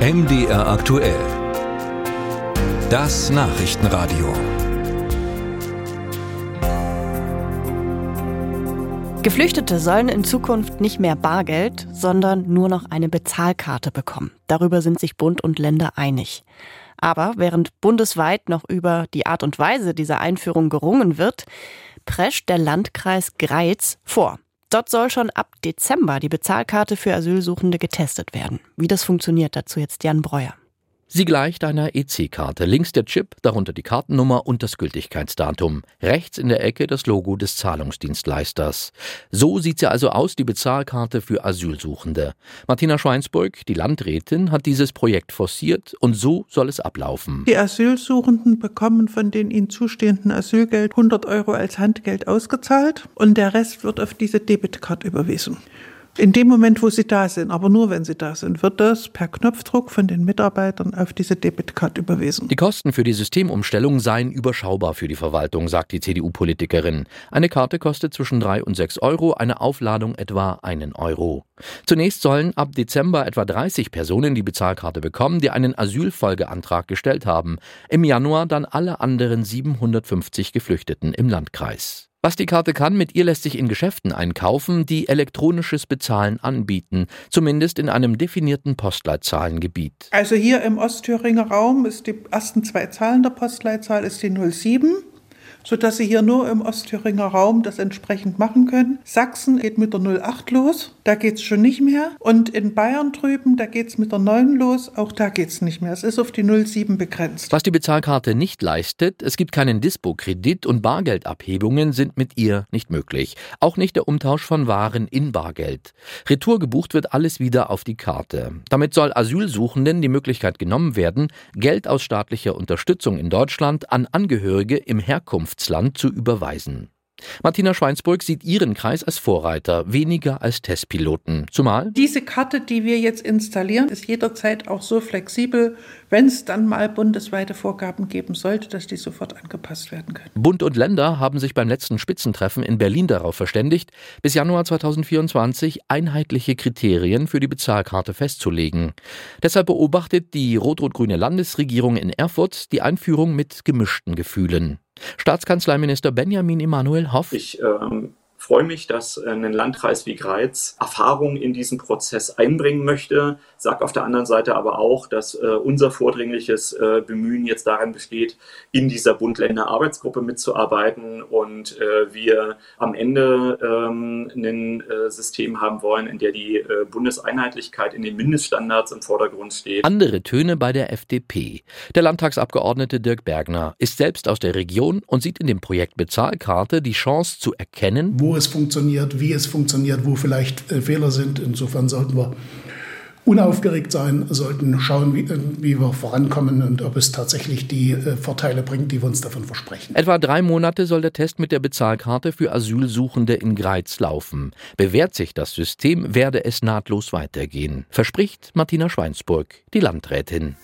MDR aktuell. Das Nachrichtenradio. Geflüchtete sollen in Zukunft nicht mehr Bargeld, sondern nur noch eine Bezahlkarte bekommen. Darüber sind sich Bund und Länder einig. Aber während bundesweit noch über die Art und Weise dieser Einführung gerungen wird, prescht der Landkreis Greiz vor. Dort soll schon ab Dezember die Bezahlkarte für Asylsuchende getestet werden. Wie das funktioniert, dazu jetzt Jan Breuer. Sie gleicht einer EC-Karte. Links der Chip, darunter die Kartennummer und das Gültigkeitsdatum. Rechts in der Ecke das Logo des Zahlungsdienstleisters. So sieht sie also aus, die Bezahlkarte für Asylsuchende. Martina Schweinsburg, die Landrätin, hat dieses Projekt forciert und so soll es ablaufen. Die Asylsuchenden bekommen von den ihnen zustehenden Asylgeld 100 Euro als Handgeld ausgezahlt und der Rest wird auf diese Debitkarte überwiesen. In dem Moment, wo sie da sind, aber nur wenn sie da sind, wird das per Knopfdruck von den Mitarbeitern auf diese Debitcard überwiesen. Die Kosten für die Systemumstellung seien überschaubar für die Verwaltung, sagt die CDU-Politikerin. Eine Karte kostet zwischen drei und sechs Euro, eine Aufladung etwa einen Euro. Zunächst sollen ab Dezember etwa 30 Personen die Bezahlkarte bekommen, die einen Asylfolgeantrag gestellt haben. Im Januar dann alle anderen 750 Geflüchteten im Landkreis. Was die Karte kann, mit ihr lässt sich in Geschäften einkaufen, die elektronisches Bezahlen anbieten, zumindest in einem definierten Postleitzahlengebiet. Also hier im Ostthüringer Raum ist die ersten zwei Zahlen der Postleitzahl ist die 07 sodass Sie hier nur im Ostthüringer Raum das entsprechend machen können. Sachsen geht mit der 08 los, da geht es schon nicht mehr. Und in Bayern drüben, da geht es mit der 9 los, auch da geht es nicht mehr. Es ist auf die 07 begrenzt. Was die Bezahlkarte nicht leistet, es gibt keinen Dispo-Kredit und Bargeldabhebungen sind mit ihr nicht möglich. Auch nicht der Umtausch von Waren in Bargeld. Retour gebucht wird alles wieder auf die Karte. Damit soll Asylsuchenden die Möglichkeit genommen werden, Geld aus staatlicher Unterstützung in Deutschland an Angehörige im Herkunft Herkunftsland zu überweisen. Martina Schweinsburg sieht ihren Kreis als Vorreiter, weniger als Testpiloten. Zumal diese Karte, die wir jetzt installieren, ist jederzeit auch so flexibel, wenn es dann mal bundesweite Vorgaben geben sollte, dass die sofort angepasst werden können. Bund und Länder haben sich beim letzten Spitzentreffen in Berlin darauf verständigt, bis Januar 2024 einheitliche Kriterien für die Bezahlkarte festzulegen. Deshalb beobachtet die rot-rot-grüne Landesregierung in Erfurt die Einführung mit gemischten Gefühlen. Staatskanzleiminister Benjamin Emanuel Hoff. Ich ähm, freue mich, dass äh, ein Landkreis wie Greiz Erfahrung in diesen Prozess einbringen möchte. Sag auf der anderen Seite aber auch, dass äh, unser vordringliches äh, Bemühen jetzt darin besteht, in dieser Bund-Länder-Arbeitsgruppe mitzuarbeiten und wir am Ende ähm, ein System haben wollen, in der die Bundeseinheitlichkeit in den Mindeststandards im Vordergrund steht. Andere Töne bei der FDP. Der Landtagsabgeordnete Dirk Bergner ist selbst aus der Region und sieht in dem Projekt Bezahlkarte die Chance zu erkennen, wo es funktioniert, wie es funktioniert, wo vielleicht äh, Fehler sind. Insofern sollten wir unaufgeregt sein, sollten schauen, wie, äh, wie, wir vorankommen und ob es tatsächlich die äh, Vorteile bringt, die wir uns davon versprechen. Etwa drei Monate soll der Test mit der Bezahlkarte für Asylsuchende in Greiz laufen. Bewährt sich das System, werde es nahtlos weitergehen, verspricht Martina Schweinsburg, die Landrätin.